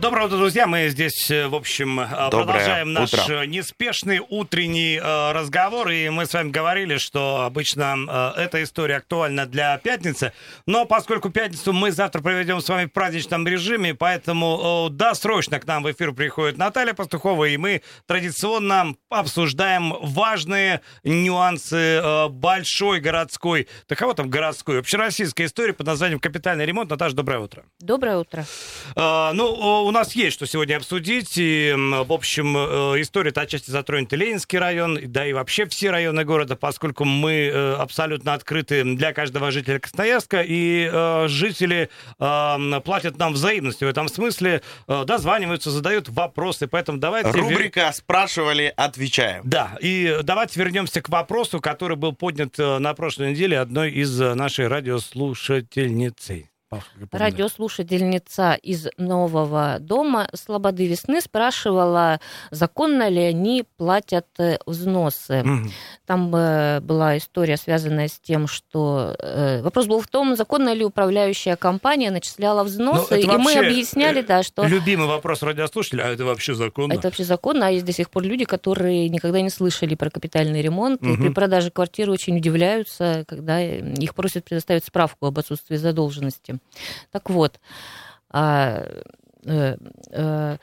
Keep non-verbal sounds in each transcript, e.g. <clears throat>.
Доброе утро, друзья. Мы здесь, э, в общем, э, Доброе продолжаем наш утро. э, неспешный утренний э, разговор. И мы с вами говорили, что обычно э, эта история актуальна для пятницы. Но поскольку пятницу мы завтра проведем с вами в праздничном режиме, поэтому э, досрочно к нам в эфир приходит Наталья Пастухова, и мы традиционно обсуждаем важные нюансы э, большой городской, да кого там городской, общероссийской истории под названием «Капитальный ремонт». Наташа, доброе утро. Доброе утро. А, Ну, у нас есть что сегодня обсудить. И, в общем, э, история-то отчасти затронет и Ленинский район, да и вообще все районы города, поскольку мы э, абсолютно открыты для каждого жителя Красноярска, и э, жители платят нам взаимностью в этом смысле, дозваниваются, задают вопросы, поэтому давайте... Рубрика «Спрашивали, отвечаем». Да, и давайте вернемся к вопросу, который был поднят на прошлой неделе одной из нашей радиослушательницей. Радиослушательница из нового дома Слободы Весны спрашивала, законно ли они платят э, взносы. Мгм. Там э, была история, связанная с тем, что... э, вопрос был в том, законно ли управляющая компания начисляла взносы. Ну, это и мы объясняли, да, что Любимый вопрос радиослушателя, а это вообще законно? это вообще законно, а есть до сих пор люди, которые никогда не слышали про капитальный ремонт, и Мгм. при продаже квартиры очень удивляются, когда их просят предоставить справку об отсутствии задолженности. Так вот, а, э, э,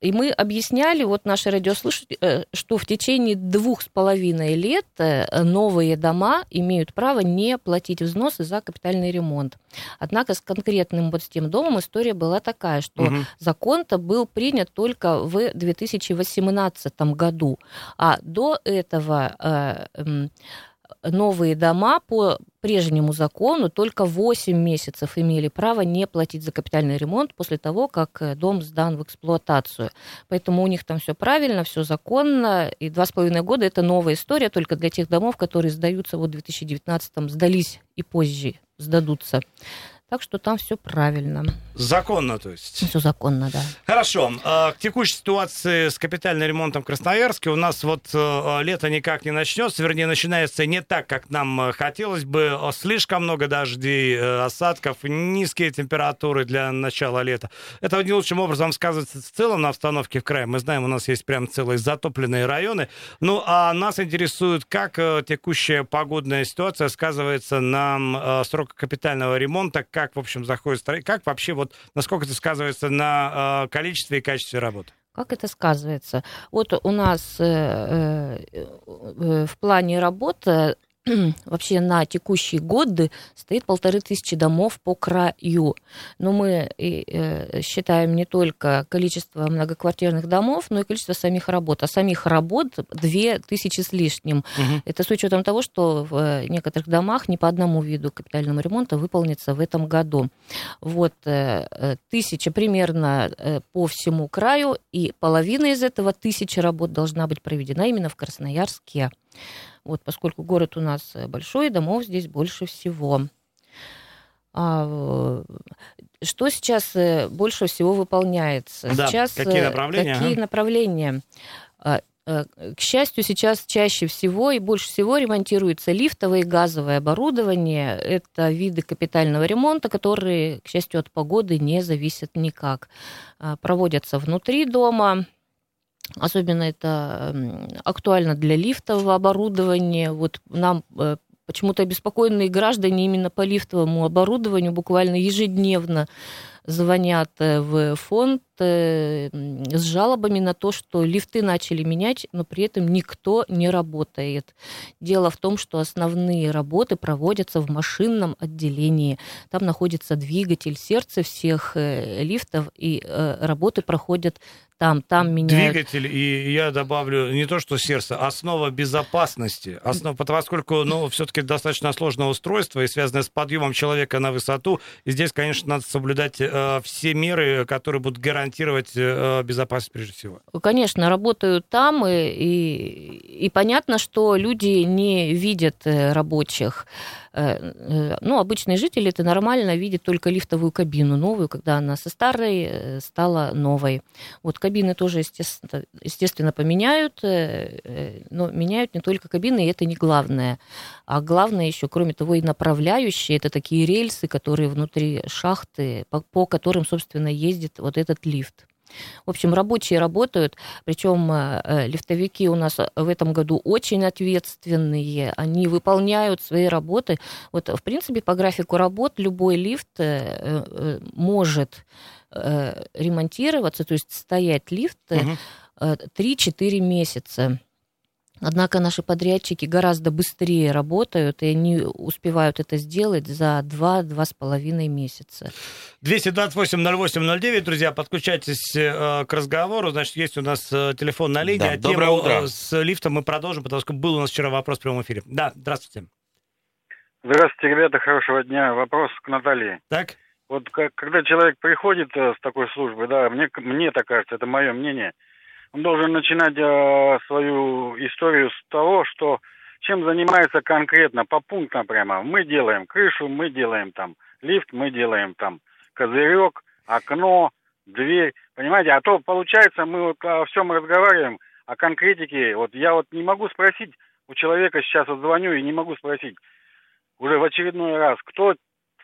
и мы объясняли, вот наши радиослушатели, э, что в течение двух с половиной лет новые дома имеют право не платить взносы за капитальный ремонт. Однако с конкретным вот с тем домом история была такая, что Мгм. закон-то был принят только в 2018 году, а до этого новые дома по прежнему закону только 8 месяцев имели право не платить за капитальный ремонт после того, как э, дом сдан в эксплуатацию. Поэтому у них там все правильно, все законно, и два с половиной года это новая история только для тех домов, которые сдаются вот в 2019 сдались и позже сдадутся. Так что там все правильно. Законно, то есть. Все законно, да. Хорошо. А, К текущей ситуации с капитальным ремонтом в Красноярске у нас вот э, лето никак не начнется, вернее, начинается не так, как нам э, хотелось бы. Слишком много дождей, э, осадков, низкие температуры для начала лета. Это не лучшим образом сказывается в целом на обстановке в крае. Мы знаем, у нас есть прям целые затопленные районы. Ну, а нас интересует, как текущая погодная ситуация сказывается на срок капитального ремонта, как, в общем, заходит строитель, как вообще вот, насколько это сказывается на э, количестве и качестве работы. Как это сказывается? Вот у нас э, э, э, в плане работы <clears throat> вообще на текущий год стоит полторы тысячи домов по краю. Но мы э, считаем не только количество многоквартирных домов, но и количество самих работ. А самих работ две тысячи с лишним. Это с учетом того, что в некоторых домах не по одному виду капитального ремонта выполнится в этом году. Вот э, э, тысяча примерно э, по всему краю, и половина из этого тысячи работ должна быть проведена именно в Красноярске. Вот, поскольку город у нас э, большой, домов здесь больше всего. А, э, что сейчас э, больше всего выполняется? Да, Сейчас, какие направления, Какие ага. направления? А, К счастью, сейчас чаще всего и больше всего ремонтируется лифтовое и газовое оборудование. Это виды капитального ремонта, которые, к счастью, от погоды не зависят никак. А, Проводятся внутри дома, Особенно это м, актуально для лифтового оборудования. Вот нам э, почему-то обеспокоенные граждане именно по лифтовому оборудованию буквально ежедневно звонят э, в фонд с жалобами на то, что лифты начали менять, но при этом никто не работает. Дело в том, что основные работы проводятся в машинном отделении. Там находится двигатель сердца всех э, лифтов, и э, работы проходят там, там меняют. Двигатель, и я добавлю не то, что сердце, основа безопасности. Основа, поскольку, ну, все-таки достаточно сложное устройство и связанное с подъемом человека на высоту. И здесь, конечно, надо соблюдать э, все меры, которые будут гарантировать э, безопасность прежде всего. Конечно, работают там, и, и, и понятно, что люди не видят э, рабочих. Ну, обычные жители это нормально видят только лифтовую кабину новую, когда она со старой стала новой. Вот кабины тоже, естественно, естественно поменяют, но меняют не только кабины, и это не главное. А главное еще, кроме того, и направляющие, это такие рельсы, которые внутри шахты, по, по которым, собственно, ездит вот этот лифт. В общем, рабочие работают, причем э, э, лифтовики у нас в этом году очень ответственные, они выполняют свои работы. Вот, в принципе, по графику работ любой лифт э, может ремонтироваться, то есть стоять лифт угу. 3-4 месяца. Однако наши подрядчики гораздо быстрее работают, и они успевают это сделать за 2-2,5 месяца. 228-08-09, друзья, подключайтесь э, к разговору. Значит, есть у нас э, телефон на линии. Да, а доброе тему утро. Э, с лифтом мы продолжим, потому что был у нас вчера вопрос в прямом эфире. Да, здравствуйте. Здравствуйте, ребята, хорошего дня. Вопрос к Наталье. Так. Вот как, когда человек приходит э, с такой службы, да, мне, мне так кажется, это мое мнение – он должен начинать э, свою историю с того, что чем занимается конкретно, по пунктам прямо. Мы делаем крышу, мы делаем там лифт, мы делаем там козырек, окно, дверь. Понимаете, а то получается, мы вот о всем разговариваем, о конкретике. Вот я вот не могу спросить у человека, сейчас вот звоню и не могу спросить уже в очередной раз, кто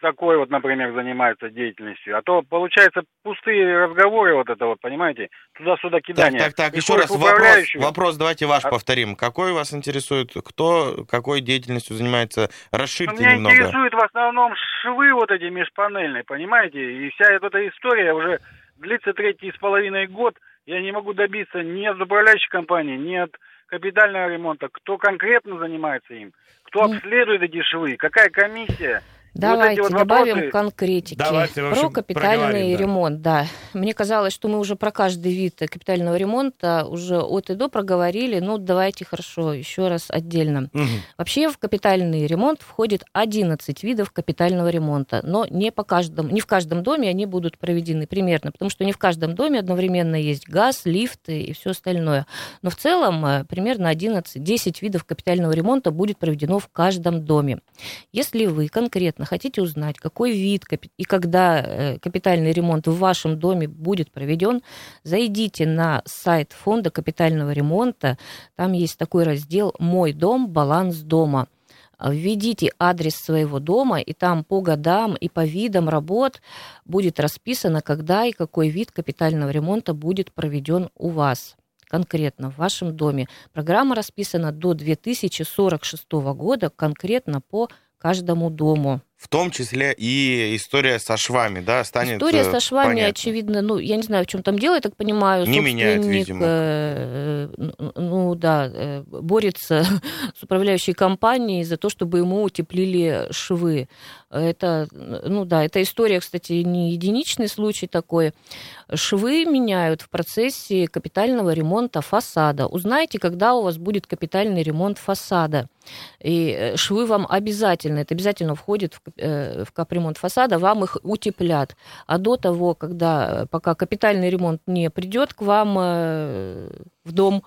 такой вот, например, занимается деятельностью. А то, получается, пустые разговоры вот это вот, понимаете, туда-сюда кидание. Так, так, так, еще раз вопрос, вопрос давайте ваш а... повторим. Какой вас интересует, кто какой деятельностью занимается? Расширьте Меня немного. Меня интересует в основном швы вот эти межпанельные, понимаете? И вся эта история уже длится третий с половиной год. Я не могу добиться ни от управляющей компании, ни от капитального ремонта. Кто конкретно занимается им? Кто обследует эти швы? Какая комиссия? Давайте вот вот добавим вопросы... конкретики. Давайте, общем, про капитальный ремонт, да. Мне казалось, что мы уже про каждый вид капитального ремонта уже от и до проговорили. Ну, давайте хорошо, еще раз отдельно. Угу. Вообще в капитальный ремонт входит 11 видов капитального ремонта, но не по каждому, не в каждом доме они будут проведены примерно, потому что не в каждом доме одновременно есть газ, лифты и все остальное. Но в целом э, примерно 11-10 видов капитального ремонта будет проведено в каждом доме. Если вы конкретно конкретно хотите узнать, какой вид и когда э, капитальный ремонт в вашем доме будет проведен, зайдите на сайт фонда капитального ремонта. Там есть такой раздел «Мой дом. Баланс дома». Введите адрес своего дома, и там по годам и по видам работ будет расписано, когда и какой вид капитального ремонта будет проведен у вас конкретно в вашем доме. Программа расписана до 2046 года конкретно по каждому дому. В том числе и история со швами, да, станет История со швами, понятно. очевидно, ну, я не знаю, в чем там дело, я так понимаю. Не меняет, видимо. Э, ну, да, э, борется <laughs> с управляющей компанией за то, чтобы ему утеплили швы. Это, ну да, эта история, кстати, не единичный случай такой. Швы меняют в процессе капитального ремонта фасада. Узнайте, когда у вас будет капитальный ремонт фасада. И э, швы вам обязательно, это обязательно входит в, э, в капремонт фасада, вам их утеплят. А до того, когда, э, пока капитальный ремонт не придет к вам в дом,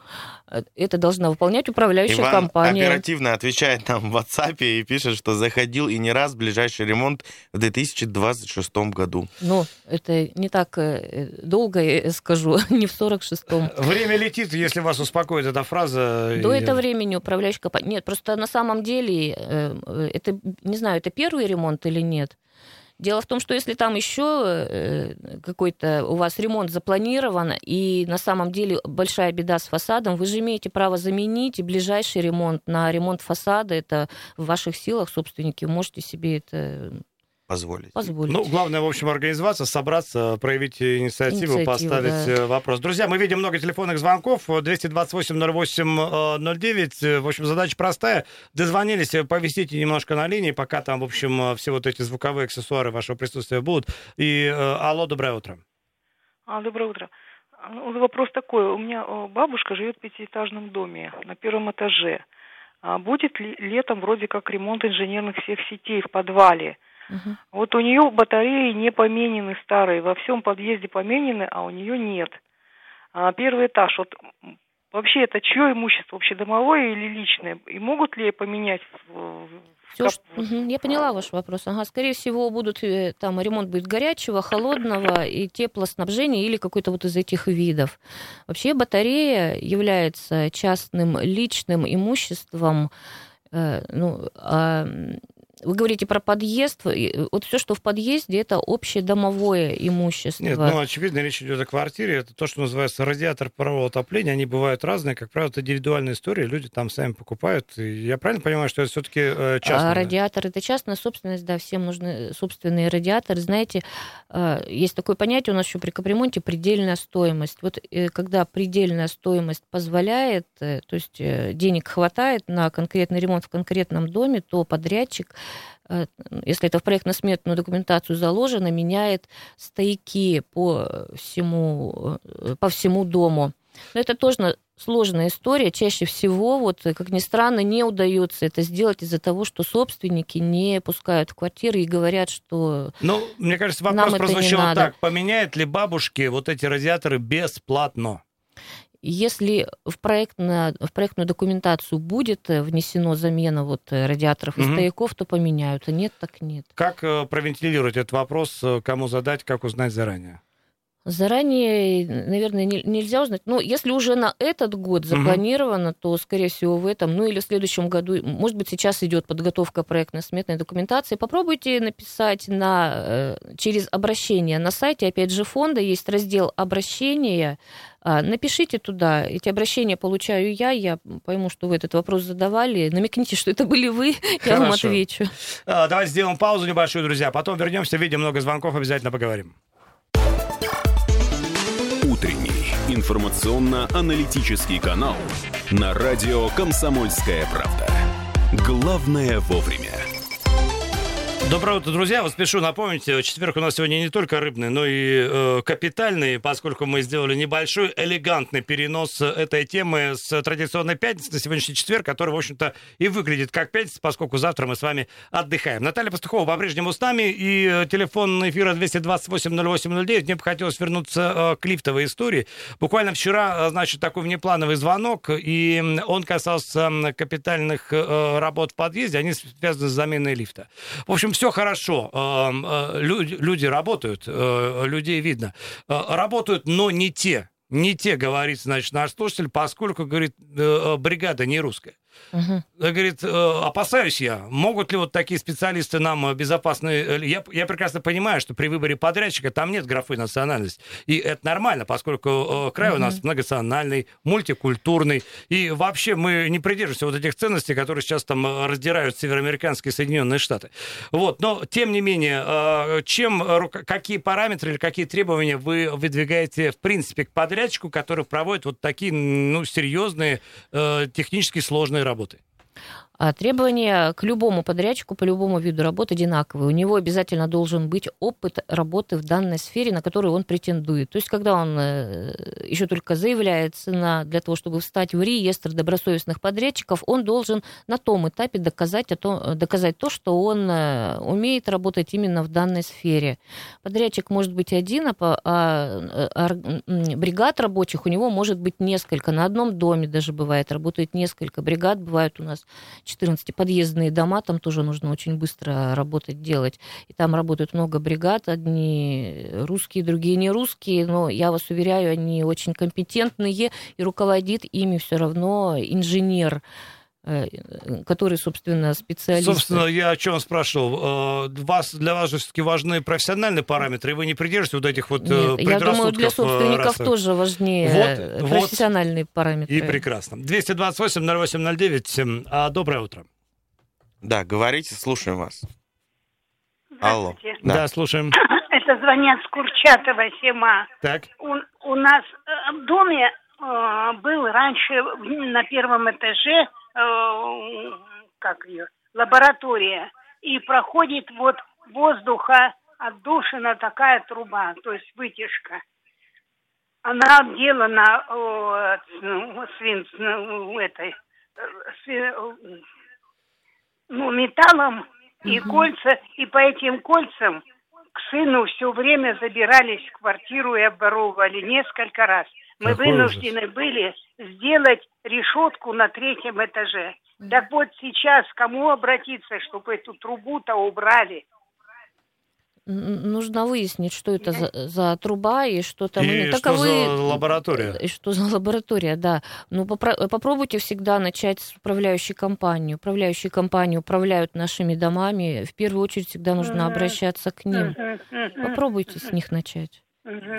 это должна выполнять управляющая Иван компания. оперативно отвечает нам в WhatsApp и пишет, что заходил и не раз в ближайший ремонт в 2026 году. Ну, это не так долго, я скажу, <laughs> не в 46-м. Время летит, если вас успокоит эта фраза. До этого времени управляющая компания... Нет, просто на самом деле, э, это, не знаю, это первый ремонт или нет. Дело в том, что если там еще э, какой-то у вас ремонт запланирован, и на самом деле большая беда с фасадом, вы же имеете право заменить и ближайший ремонт на ремонт фасада. Это в ваших силах, собственники, можете себе это позволить. позволить. Ну, главное, в общем, организоваться, собраться, проявить инициативу, инициативу поставить да. Э, вопрос. Друзья, мы видим много телефонных звонков. 228-08-09. Э, в общем, задача простая. Дозвонились, э, повисите немножко на линии, пока там, в общем, все вот эти звуковые аксессуары вашего присутствия будут. И, алло, доброе утро. А, доброе утро. Ну, вопрос такой. У меня бабушка живет в пятиэтажном доме на первом этаже. А будет ли летом вроде как ремонт инженерных всех сетей в подвале? Угу. Вот у нее батареи не поменены старые, во всем подъезде поменены, а у нее нет. А первый этаж, вот вообще это чье имущество, вообще домовое или личное? И могут ли поменять Все, что... угу, я поняла ваш вопрос. Ага, скорее всего, будут э, там ремонт будет горячего, холодного и теплоснабжения или какой-то вот из этих видов. Вообще батарея является частным личным имуществом э, ну, э, вы говорите про подъезд. Вот все, что в подъезде, это общее домовое имущество. Нет, ну, очевидно, речь идет о квартире. Это то, что называется радиатор парового отопления. Они бывают разные. Как правило, это индивидуальная история. Люди там сами покупают. И я правильно понимаю, что это все-таки э, частное? А радиатор это частная собственность, да, всем нужны собственные радиаторы. Знаете, э, есть такое понятие у нас еще при капремонте предельная стоимость. Вот э, когда предельная стоимость позволяет, то есть денег хватает на конкретный ремонт в конкретном доме, то подрядчик Э, если это в проектно-сметную документацию заложено, меняет стояки по всему, э, по всему дому. Но это тоже сложная история. Чаще всего, вот, как ни странно, не удается это сделать из-за того, что собственники не пускают в квартиры и говорят, что Ну, мне кажется, вопрос прозвучал так. Поменяют ли бабушки вот эти радиаторы бесплатно? Если в, проектно, в проектную документацию будет э, внесено замена вот э, радиаторов и угу. стояков, то поменяют, а нет, так нет. Как э, провентилировать этот вопрос, кому задать, как узнать заранее? Заранее, наверное, не, нельзя узнать. Но если уже на этот год запланировано, угу. то, скорее всего, в этом, ну или в следующем году, может быть, сейчас идет подготовка проектно-сметной документации. Попробуйте написать на, через обращение на сайте, опять же, фонда есть раздел обращения напишите туда, эти обращения получаю я, я пойму, что вы этот вопрос задавали. Намекните, что это были вы, Хорошо. <laughs> я вам отвечу. А, давайте сделаем паузу небольшую, друзья. Потом вернемся, видим много звонков, обязательно поговорим. Утренний информационно-аналитический канал на радио «Комсомольская правда». Главное вовремя. Доброе утро, друзья. Вот спешу напомнить, четверг у нас сегодня не только рыбный, но и э, капитальный, поскольку мы сделали небольшой элегантный перенос этой темы с традиционной пятницы на сегодняшний четверг, который, в общем-то, и выглядит как пятница, поскольку завтра мы с вами отдыхаем. Наталья Пастухова по-прежнему с нами, и э, телефон эфира 228-08-09. Мне бы хотелось вернуться э, к лифтовой истории. Буквально вчера, э, значит, такой внеплановый звонок, и он касался капитальных э, работ в подъезде, они связаны с заменой лифта. В общем, все хорошо. Э, люди работают, э, людей видно. Э, работают, но не те. Не те, говорит, значит, наш слушатель, поскольку, говорит, бригада не русская. Угу. Говорит, «Э, опасаюсь я, могут ли вот такие специалисты нам э, безопасно... Э, я, я прекрасно понимаю, что при выборе подрядчика там нет графы национальность. И это нормально, поскольку край угу. у нас многонациональный, мультикультурный. И вообще мы не придерживаемся вот этих ценностей, которые сейчас там раздирают североамериканские Соединенные Штаты. Вот. Но, тем не менее, чем, какие параметры или какие требования вы выдвигаете, в принципе, к подрядчику, который проводит вот такие, ну, серьезные, технически сложные работы? А требования к любому подрядчику по любому виду работы одинаковые. У него обязательно должен быть опыт работы в данной сфере, на которую он претендует. То есть, когда он э, еще только заявляется на, для того, чтобы встать в реестр добросовестных подрядчиков, он должен на том этапе доказать, то, доказать то, что он э, умеет работать именно в данной сфере. Подрядчик может быть один, а, а, а бригад рабочих у него может быть несколько. На одном доме даже бывает, работает несколько бригад, бывают у нас 14 подъездные дома, там тоже нужно очень быстро работать, делать. И там работают много бригад, одни русские, другие не русские, но я вас уверяю, они очень компетентные, и руководит ими все равно инженер который, собственно, специалист. Собственно, я о чем спрашивал. Э, вас, для вас же все-таки важны профессиональные параметры, и вы не придерживаетесь вот этих вот э, Нет, Я думаю, для собственников расы. тоже важнее вот, профессиональные вот параметры. И прекрасно. 228-08-09. А, доброе утро. Да, говорите, слушаем вас. Алло. Да. да, слушаем. <coughs> Это звонят с Курчатова Сема. Так. У, у нас в доме э, был раньше на первом этаже Э, как ее, лаборатория, и проходит вот воздуха отдушина такая труба, то есть вытяжка. Она отделана э, свин, ну, этой, ну, металлом и угу. кольца, и по этим кольцам к сыну все время забирались в квартиру и обворовывали несколько раз. Мы Какой вынуждены ужас. были сделать решетку на третьем этаже. Так вот сейчас кому обратиться, чтобы эту трубу-то убрали? Нужно выяснить, что это за, за труба и что там... И ну, что таковы... за лаборатория. И что за лаборатория, да. Ну, попро... попробуйте всегда начать с управляющей компании. Управляющие компании управляют нашими домами. В первую очередь всегда нужно обращаться к ним. Попробуйте с них начать.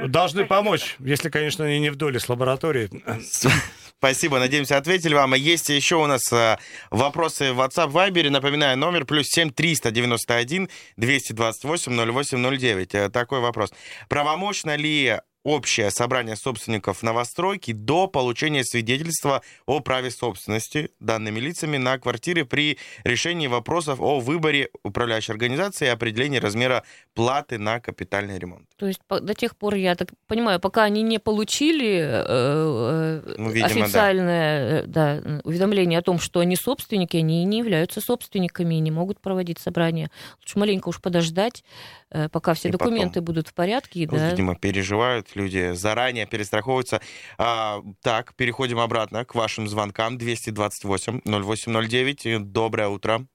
Должны помочь, если, конечно, они не в доле с лабораторией. <laughs> Спасибо, надеемся, ответили вам. Есть еще у нас э, вопросы в WhatsApp, Viber. Напоминаю, номер плюс 7 391 228 0809. Такой вопрос. Правомочно ли общее собрание собственников новостройки до получения свидетельства о праве собственности данными лицами на квартиры при решении вопросов о выборе управляющей организации и определении размера платы на капитальный ремонт. То есть до тех пор, я так понимаю, пока они не получили э, э ну, видимо, официальное да. Э, да, уведомление о том, что они собственники, они не являются собственниками и не могут проводить собрание. Лучше маленько уж подождать, э, пока все и документы потом, будут в порядке. Ну, да. Видимо, переживают люди заранее перестраховываются. А, так, переходим обратно к вашим звонкам. 228 0809. Доброе утро.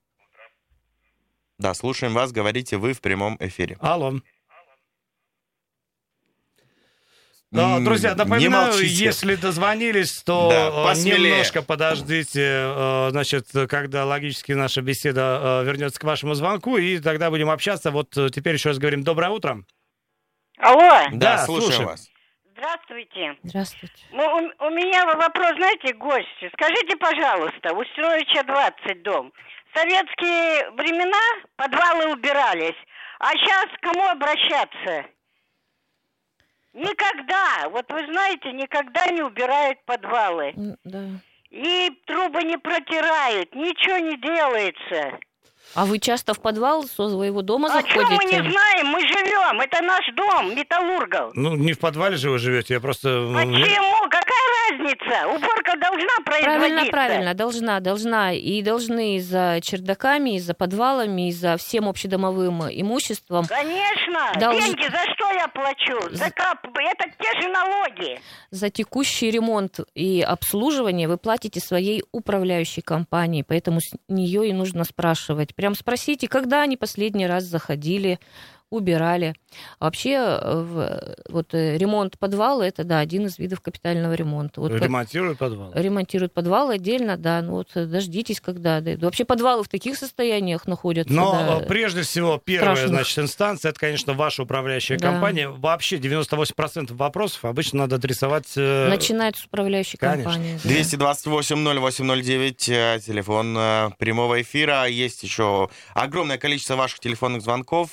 Да, слушаем вас. Говорите вы в прямом эфире. Алло. Но, друзья, напоминаю, если дозвонились, то да, э, немножко подождите, э, значит, когда логически наша беседа э, вернется к вашему звонку, и тогда будем общаться. Вот теперь еще раз говорим доброе утро. Алло. Да, да слушаем, слушаем вас. Здравствуйте. Здравствуйте. Ну, у, у меня вопрос, знаете, гости. Скажите, пожалуйста, у Строича 20 дом. В советские времена подвалы убирались, а сейчас к кому обращаться? Никогда, вот вы знаете, никогда не убирают подвалы. Да. И трубы не протирают, ничего не делается. А вы часто в подвал со своего дома а заходите? А мы не знаем? Мы живем. Это наш дом, металлургов. Ну, не в подвале же вы живете, я просто... Почему? Какая разница? Уборка должна производиться. Правильно, правильно, должна, должна. И должны и за чердаками, и за подвалами, и за всем общедомовым имуществом. Конечно. Долж... Деньги за что я плачу? За... кап... Это те же налоги. За текущий ремонт и обслуживание вы платите своей управляющей компании, поэтому с нее и нужно спрашивать Прям спросите, когда они последний раз заходили убирали. вообще, э, вот э, ремонт подвала это да, один из видов капитального ремонта. Вот ремонтируют подвал? Ремонтируют подвал отдельно, да. Ну вот э, дождитесь, когда. Да. Вообще подвалы в таких состояниях находятся. Но да, прежде всего, первая, страшных. значит, инстанция, это, конечно, ваша управляющая да. компания. Вообще 98% вопросов обычно надо адресовать... Начинает с управляющей конечно. компании. Да. 228-0809, телефон прямого эфира. Есть еще огромное количество ваших телефонных звонков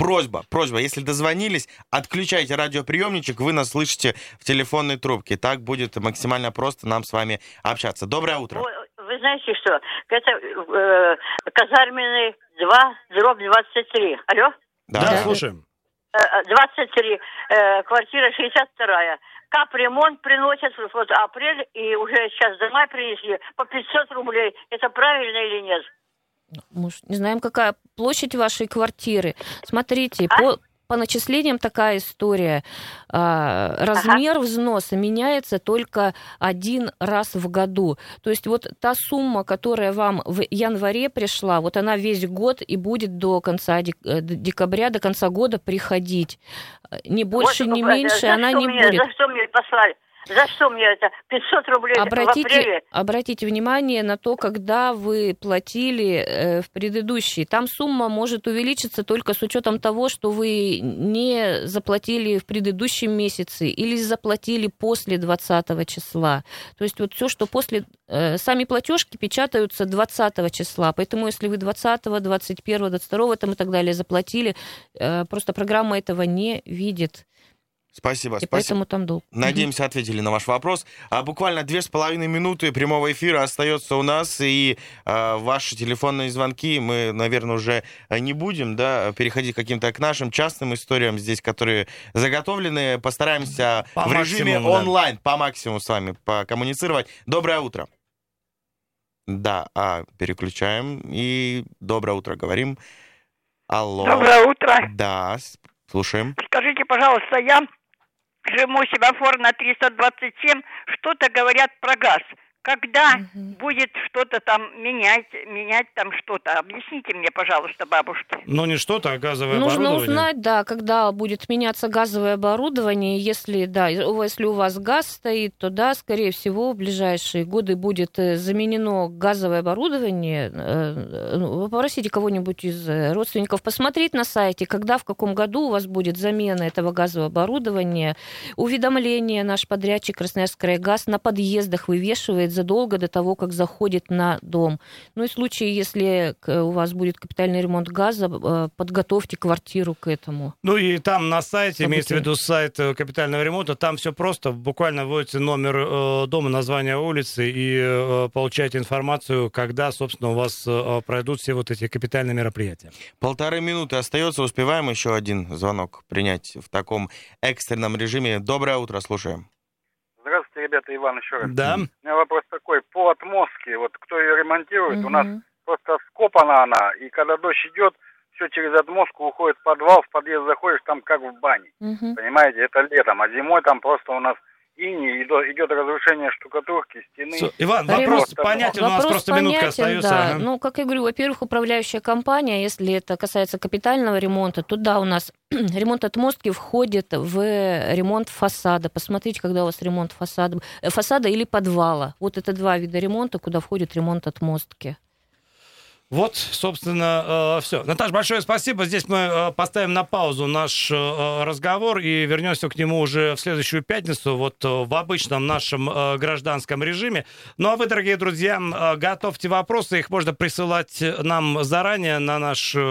просьба, просьба, если дозвонились, отключайте радиоприемничек, вы нас слышите в телефонной трубке. Так будет максимально просто нам с вами общаться. Доброе утро. Вы, вы знаете что? Это э, казарменный 2, дробь 23. Алло? Да, да. слушаем. 23, э, э, квартира 62 капремонт приносят вот апрель, и уже сейчас за май принесли по 500 рублей. Это правильно или нет? Мы не знаем, какая площадь вашей квартиры. Смотрите, а? по, по начислениям такая история. А, размер ага. взноса меняется только один раз в году. То есть вот та сумма, которая вам в январе пришла, вот она весь год и будет до конца э, декабря, до конца года приходить. Не больше, вот, не меньше, она не мне, будет. За что мне послали? За что мне это? 500 рублей обратите, в апреле? Обратите внимание на то, когда вы платили э, в предыдущий. Там сумма может увеличиться только с учетом того, что вы не заплатили в предыдущем месяце или заплатили после 20 числа. То есть вот все, что после... Э, сами платежки печатаются 20 числа. Поэтому если вы 20, 21, 22 там и так далее заплатили, э, просто программа этого не видит. Спасибо, и спасибо. поэтому там долг. Надеемся, ответили на ваш вопрос. А буквально две с половиной минуты прямого эфира остается у нас, и а, ваши телефонные звонки мы, наверное, уже не будем да, переходить каким-то к нашим частным историям здесь, которые заготовлены. Постараемся по в режиме онлайн да. по максимуму с вами покоммуницировать. Доброе утро. Да, а, переключаем и доброе утро говорим. Алло. Доброе утро. Да, слушаем. Скажите, пожалуйста, я Жму семафор на 327, что-то говорят про газ. Когда Мгм. будет что-то там менять, менять там что-то? Объясните мне, пожалуйста, бабушке. Ну, не что-то, а газовое Нужно оборудование. узнать, да, когда будет меняться газовое оборудование. Если, да, если у вас газ стоит, то да, скорее всего, в ближайшие годы будет э, заменено газовое оборудование. Э, ну, Вы попросите кого-нибудь из э, родственников посмотреть на сайте, когда, в каком году у вас будет замена этого газового оборудования. Уведомление наш подрядчик Красноярск газ на подъездах вывешивает задолго до того, как заходит на дом. Ну и в случае, если у вас будет капитальный ремонт газа, э, подготовьте квартиру к этому. Ну и там на сайте, Событие. имеется в виду сайт э, капитального ремонта, там все просто. Буквально вводите номер э, дома, название улицы и получаете информацию, когда, собственно, у вас пройдут все вот эти капитальные мероприятия. Полторы минуты остается, успеваем еще один звонок принять в таком экстренном режиме. Доброе утро, слушаем. Здравствуйте, ребята, Иван еще раз. Да. У меня вопрос такой. По отмостке, вот кто ее ремонтирует, у нас просто скопана она, и когда дождь идет, все через отмостку уходит в подвал, в подъезд заходишь, там как в бане. Мгм. Понимаете, это летом, а зимой там просто у нас ини, идет, идет разрушение штукатурки, стены. Всё, Иван, Ремонт- вопрос понятен, у нас Вопрос просто минутка понятен, остается. да. ага. Ну, как я говорю, во-первых, управляющая компания, если это касается капитального ремонта, то да, у нас <clears throat> ремонт отмостки входит в ремонт фасада. Посмотрите, когда у вас ремонт фасада, э, фасада или подвала. Вот это два вида ремонта, куда входит ремонт отмостки. Вот, собственно, все. Наташа, большое спасибо. Здесь мы э, поставим на паузу наш э, разговор и вернемся к нему уже в следующую пятницу, вот э, в обычном нашем э, гражданском режиме. Ну а вы, дорогие друзья, э, готовьте вопросы. Их можно присылать нам заранее на наш э, э,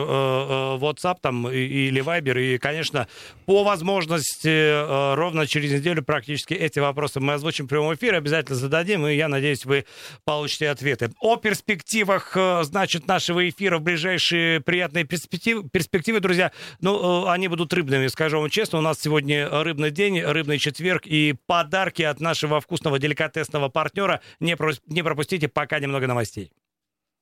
WhatsApp там, или Viber. И, конечно, по возможности э, ровно через неделю практически эти вопросы мы озвучим в прямом эфире. Обязательно зададим, и я надеюсь, вы получите ответы. О перспективах, э, значит, нашего эфира в ближайшие приятные перспективы, перспективы друзья. Ну, э, они будут рыбными, скажу вам честно. У нас сегодня рыбный день, рыбный четверг, и подарки от нашего вкусного деликатесного партнера. Не, про- не пропустите пока немного новостей.